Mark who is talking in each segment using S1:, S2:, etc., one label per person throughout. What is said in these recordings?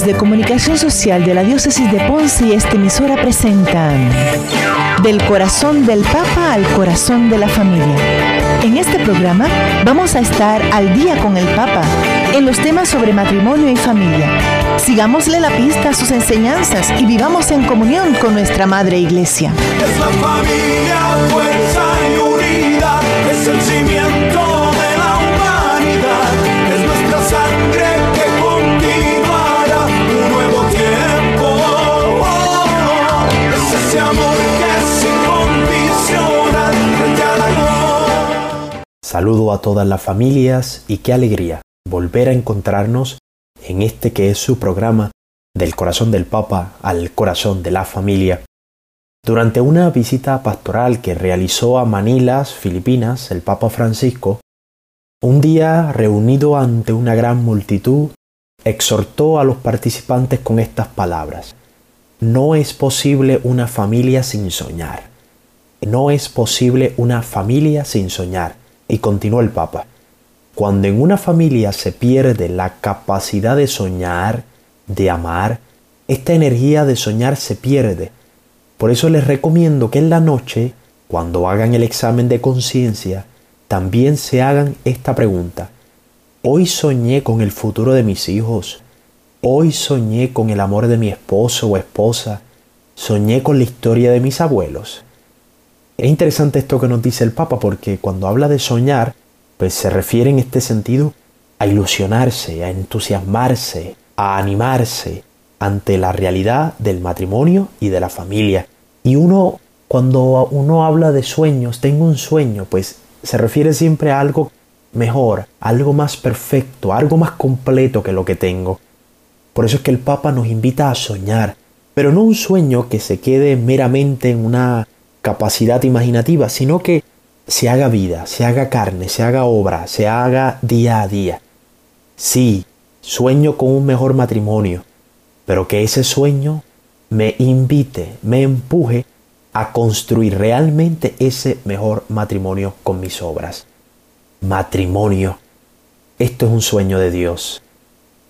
S1: de comunicación social de la Diócesis de Ponce y esta emisora presentan Del corazón del Papa al corazón de la familia. En este programa vamos a estar al día con el Papa en los temas sobre matrimonio y familia. Sigámosle la pista a sus enseñanzas y vivamos en comunión con nuestra Madre Iglesia.
S2: Es la familia fuerza y unida, es el cimiento
S3: Saludo a todas las familias y qué alegría volver a encontrarnos en este que es su programa del corazón del Papa al corazón de la familia. Durante una visita pastoral que realizó a Manilas, Filipinas, el Papa Francisco, un día reunido ante una gran multitud, exhortó a los participantes con estas palabras. No es posible una familia sin soñar. No es posible una familia sin soñar. Y continuó el Papa. Cuando en una familia se pierde la capacidad de soñar, de amar, esta energía de soñar se pierde. Por eso les recomiendo que en la noche, cuando hagan el examen de conciencia, también se hagan esta pregunta. Hoy soñé con el futuro de mis hijos. Hoy soñé con el amor de mi esposo o esposa. Soñé con la historia de mis abuelos. Es interesante esto que nos dice el Papa porque cuando habla de soñar, pues se refiere en este sentido a ilusionarse, a entusiasmarse, a animarse ante la realidad del matrimonio y de la familia. Y uno, cuando uno habla de sueños, tengo un sueño, pues se refiere siempre a algo mejor, algo más perfecto, algo más completo que lo que tengo. Por eso es que el Papa nos invita a soñar, pero no un sueño que se quede meramente en una capacidad imaginativa, sino que se haga vida, se haga carne, se haga obra, se haga día a día. Sí, sueño con un mejor matrimonio, pero que ese sueño me invite, me empuje a construir realmente ese mejor matrimonio con mis obras. Matrimonio. Esto es un sueño de Dios.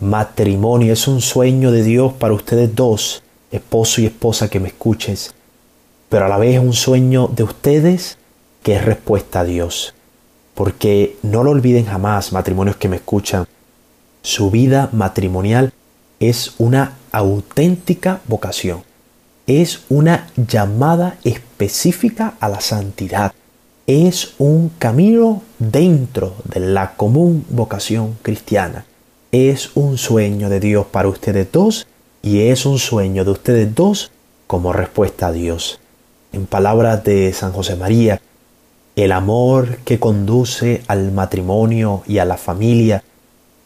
S3: Matrimonio es un sueño de Dios para ustedes dos, esposo y esposa que me escuches, pero a la vez es un sueño de ustedes que es respuesta a Dios. Porque no lo olviden jamás, matrimonios que me escuchan, su vida matrimonial es una auténtica vocación. Es una llamada específica a la santidad. Es un camino dentro de la común vocación cristiana. Es un sueño de Dios para ustedes dos y es un sueño de ustedes dos como respuesta a Dios. En palabras de San José María, el amor que conduce al matrimonio y a la familia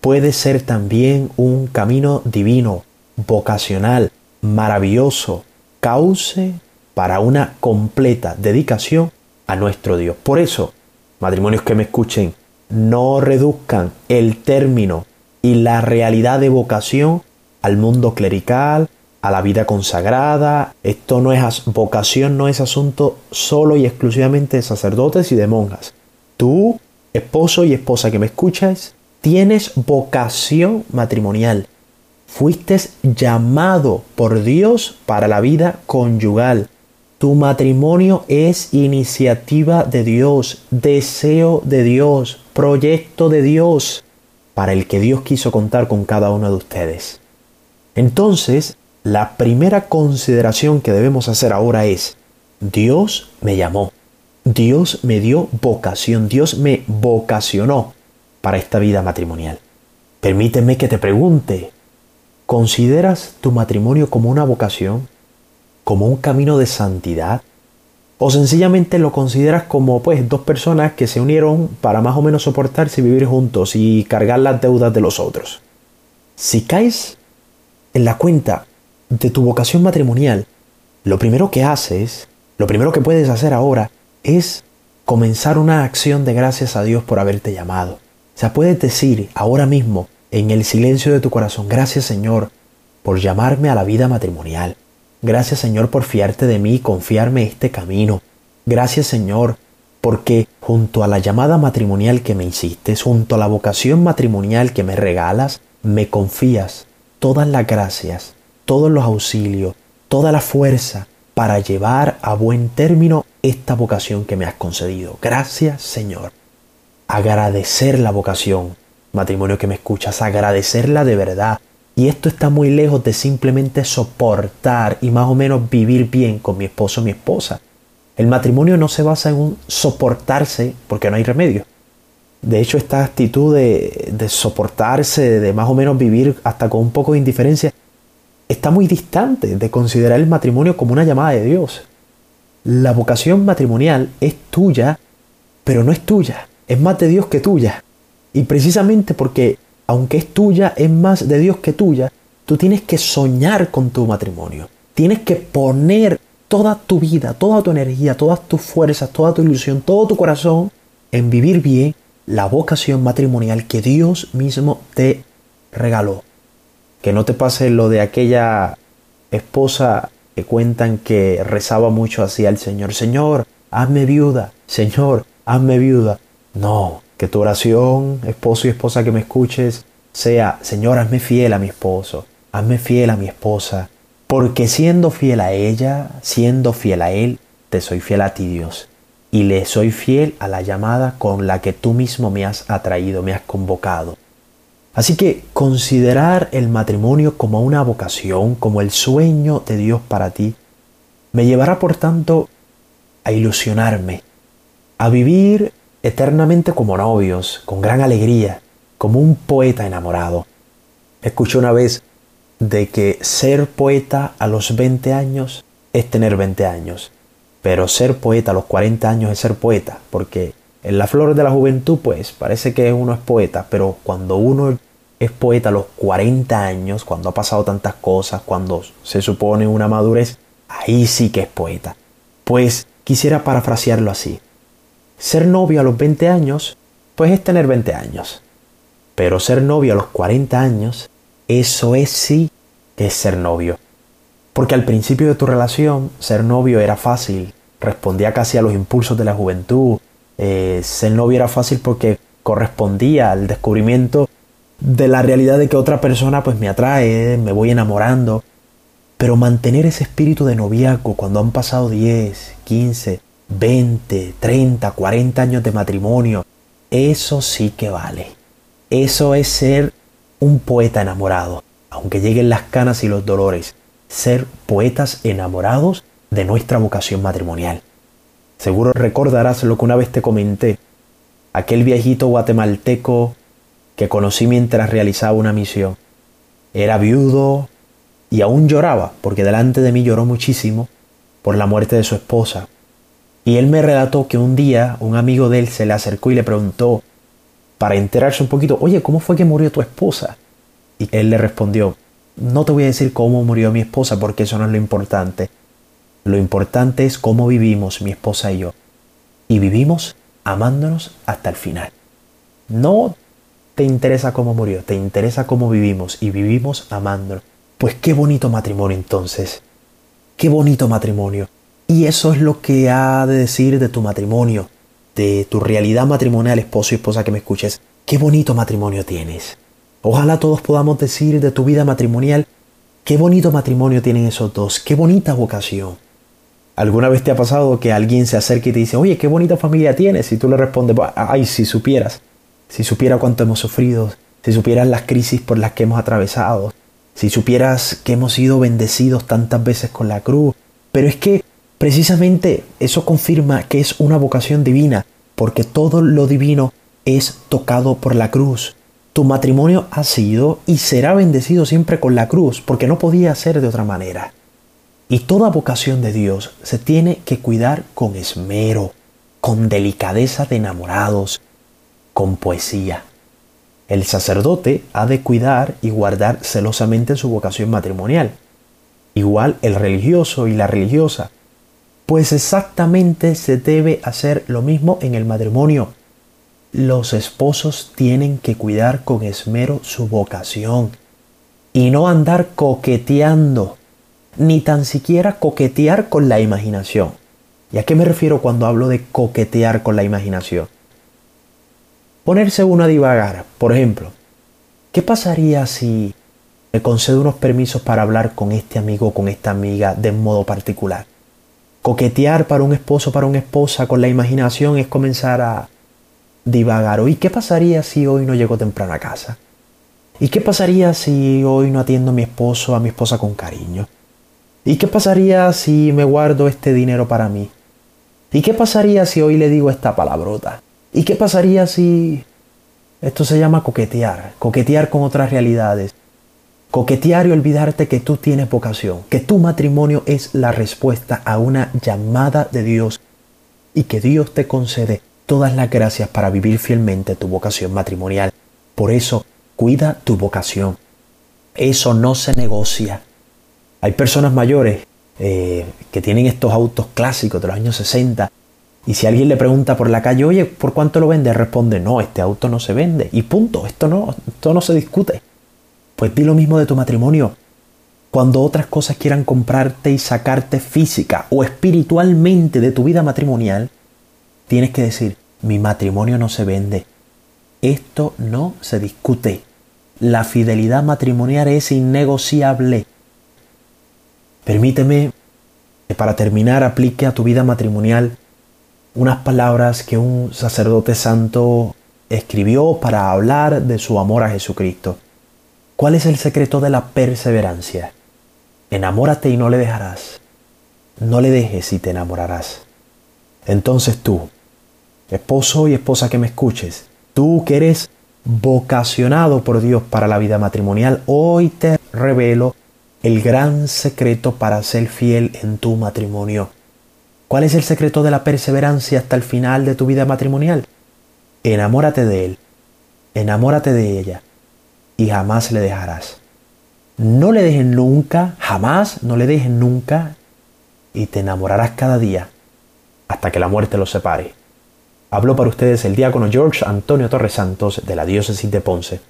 S3: puede ser también un camino divino, vocacional, maravilloso, cauce para una completa dedicación a nuestro Dios. Por eso, matrimonios que me escuchen, no reduzcan el término y la realidad de vocación al mundo clerical, a la vida consagrada. Esto no es vocación, no es asunto solo y exclusivamente de sacerdotes y de monjas. Tú, esposo y esposa que me escuchas, tienes vocación matrimonial. Fuiste llamado por Dios para la vida conyugal. Tu matrimonio es iniciativa de Dios, deseo de Dios, proyecto de Dios, para el que Dios quiso contar con cada uno de ustedes. Entonces, la primera consideración que debemos hacer ahora es, Dios me llamó, Dios me dio vocación, Dios me vocacionó para esta vida matrimonial. Permíteme que te pregunte, ¿consideras tu matrimonio como una vocación? ¿Como un camino de santidad? ¿O sencillamente lo consideras como pues dos personas que se unieron para más o menos soportarse y vivir juntos y cargar las deudas de los otros? Si caes en la cuenta de tu vocación matrimonial, lo primero que haces, lo primero que puedes hacer ahora es comenzar una acción de gracias a Dios por haberte llamado. O sea, puedes decir ahora mismo, en el silencio de tu corazón, gracias Señor por llamarme a la vida matrimonial. Gracias Señor por fiarte de mí y confiarme este camino. Gracias Señor porque junto a la llamada matrimonial que me hiciste, junto a la vocación matrimonial que me regalas, me confías todas las gracias, todos los auxilios, toda la fuerza para llevar a buen término esta vocación que me has concedido. Gracias Señor. Agradecer la vocación, matrimonio que me escuchas, agradecerla de verdad. Y esto está muy lejos de simplemente soportar y más o menos vivir bien con mi esposo o mi esposa. El matrimonio no se basa en un soportarse porque no hay remedio. De hecho, esta actitud de, de soportarse, de más o menos vivir hasta con un poco de indiferencia, está muy distante de considerar el matrimonio como una llamada de Dios. La vocación matrimonial es tuya, pero no es tuya, es más de Dios que tuya. Y precisamente porque, aunque es tuya, es más de Dios que tuya, tú tienes que soñar con tu matrimonio. Tienes que poner toda tu vida, toda tu energía, todas tus fuerzas, toda tu ilusión, todo tu corazón en vivir bien la vocación matrimonial que Dios mismo te regaló que no te pase lo de aquella esposa que cuentan que rezaba mucho así al Señor, Señor, hazme viuda, Señor, hazme viuda. No, que tu oración, esposo y esposa que me escuches, sea, Señor, hazme fiel a mi esposo, hazme fiel a mi esposa, porque siendo fiel a ella, siendo fiel a él, te soy fiel a ti Dios, y le soy fiel a la llamada con la que tú mismo me has atraído, me has convocado. Así que considerar el matrimonio como una vocación, como el sueño de Dios para ti, me llevará por tanto a ilusionarme, a vivir eternamente como novios, con gran alegría, como un poeta enamorado. Escuché una vez de que ser poeta a los 20 años es tener 20 años, pero ser poeta a los 40 años es ser poeta, porque en la flor de la juventud pues parece que uno es poeta, pero cuando uno es poeta a los 40 años, cuando ha pasado tantas cosas, cuando se supone una madurez, ahí sí que es poeta. Pues quisiera parafrasearlo así. Ser novio a los 20 años, pues es tener 20 años. Pero ser novio a los 40 años, eso es sí que es ser novio. Porque al principio de tu relación, ser novio era fácil, respondía casi a los impulsos de la juventud. Eh, ser novio era fácil porque correspondía al descubrimiento de la realidad de que otra persona pues me atrae, me voy enamorando. Pero mantener ese espíritu de noviazgo cuando han pasado 10, 15, 20, 30, 40 años de matrimonio, eso sí que vale. Eso es ser un poeta enamorado, aunque lleguen las canas y los dolores, ser poetas enamorados de nuestra vocación matrimonial. Seguro recordarás lo que una vez te comenté, aquel viejito guatemalteco que conocí mientras realizaba una misión. Era viudo y aún lloraba, porque delante de mí lloró muchísimo por la muerte de su esposa. Y él me relató que un día un amigo de él se le acercó y le preguntó, para enterarse un poquito, oye, ¿cómo fue que murió tu esposa? Y él le respondió, no te voy a decir cómo murió mi esposa porque eso no es lo importante. Lo importante es cómo vivimos mi esposa y yo. Y vivimos amándonos hasta el final. No te interesa cómo murió, te interesa cómo vivimos y vivimos amándonos. Pues qué bonito matrimonio entonces. Qué bonito matrimonio. Y eso es lo que ha de decir de tu matrimonio, de tu realidad matrimonial, esposo y esposa que me escuches. Qué bonito matrimonio tienes. Ojalá todos podamos decir de tu vida matrimonial, qué bonito matrimonio tienen esos dos, qué bonita vocación. ¿Alguna vez te ha pasado que alguien se acerque y te dice, oye, qué bonita familia tienes? Y tú le respondes, ay, si supieras si supiera cuánto hemos sufrido, si supieras las crisis por las que hemos atravesado, si supieras que hemos sido bendecidos tantas veces con la cruz. Pero es que precisamente eso confirma que es una vocación divina, porque todo lo divino es tocado por la cruz. Tu matrimonio ha sido y será bendecido siempre con la cruz, porque no podía ser de otra manera. Y toda vocación de Dios se tiene que cuidar con esmero, con delicadeza de enamorados, con poesía. El sacerdote ha de cuidar y guardar celosamente su vocación matrimonial. Igual el religioso y la religiosa. Pues exactamente se debe hacer lo mismo en el matrimonio. Los esposos tienen que cuidar con esmero su vocación y no andar coqueteando, ni tan siquiera coquetear con la imaginación. ¿Y a qué me refiero cuando hablo de coquetear con la imaginación? ponerse uno a divagar. Por ejemplo, ¿qué pasaría si me concede unos permisos para hablar con este amigo o con esta amiga de modo particular. Coquetear para un esposo, para una esposa con la imaginación es comenzar a divagar. ¿Y qué pasaría si hoy no llego temprano a casa? ¿Y qué pasaría si hoy no atiendo a mi esposo, a mi esposa con cariño? ¿Y qué pasaría si me guardo este dinero para mí? ¿Y qué pasaría si hoy le digo esta palabrota? ¿Y qué pasaría si... Esto se llama coquetear, coquetear con otras realidades. Coquetear y olvidarte que tú tienes vocación, que tu matrimonio es la respuesta a una llamada de Dios y que Dios te concede todas las gracias para vivir fielmente tu vocación matrimonial. Por eso, cuida tu vocación. Eso no se negocia. Hay personas mayores eh, que tienen estos autos clásicos de los años 60 y si alguien le pregunta por la calle, oye, ¿por cuánto lo vende? Responde, no, este auto no se vende. Y punto, esto no, esto no se discute. Pues di lo mismo de tu matrimonio. Cuando otras cosas quieran comprarte y sacarte física o espiritualmente de tu vida matrimonial, tienes que decir, mi matrimonio no se vende. Esto no se discute. La fidelidad matrimonial es innegociable. Permíteme que para terminar aplique a tu vida matrimonial unas palabras que un sacerdote santo escribió para hablar de su amor a Jesucristo. ¿Cuál es el secreto de la perseverancia? Enamórate y no le dejarás. No le dejes y te enamorarás. Entonces tú, esposo y esposa que me escuches, tú que eres vocacionado por Dios para la vida matrimonial, hoy te revelo el gran secreto para ser fiel en tu matrimonio. ¿Cuál es el secreto de la perseverancia hasta el final de tu vida matrimonial? Enamórate de él, enamórate de ella y jamás le dejarás. No le dejes nunca, jamás, no le dejes nunca y te enamorarás cada día hasta que la muerte los separe. Habló para ustedes el diácono George Antonio Torres Santos de la diócesis de Ponce.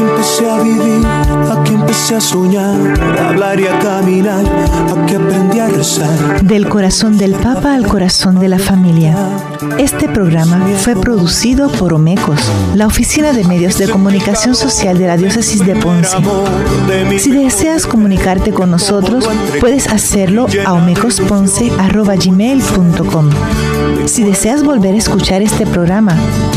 S2: Aquí empecé a vivir, aquí empecé a soñar, a hablar y a caminar, aquí aprendí a rezar.
S1: Del corazón del Papa al corazón de la familia. Este programa fue producido por Omecos, la oficina de medios de comunicación social de la diócesis de Ponce. Si deseas comunicarte con nosotros, puedes hacerlo a omecosponce.gmail.com. Si deseas volver a escuchar este programa,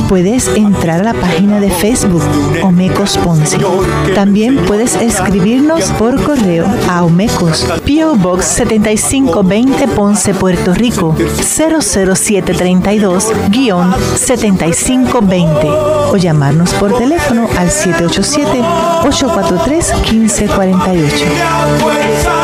S1: puedes entrar a la página de Facebook Omecos Ponce. También puedes escribirnos por correo a Omecos, PO Box 7520 Ponce, Puerto Rico 00732-7520 o llamarnos por teléfono al 787-843-1548.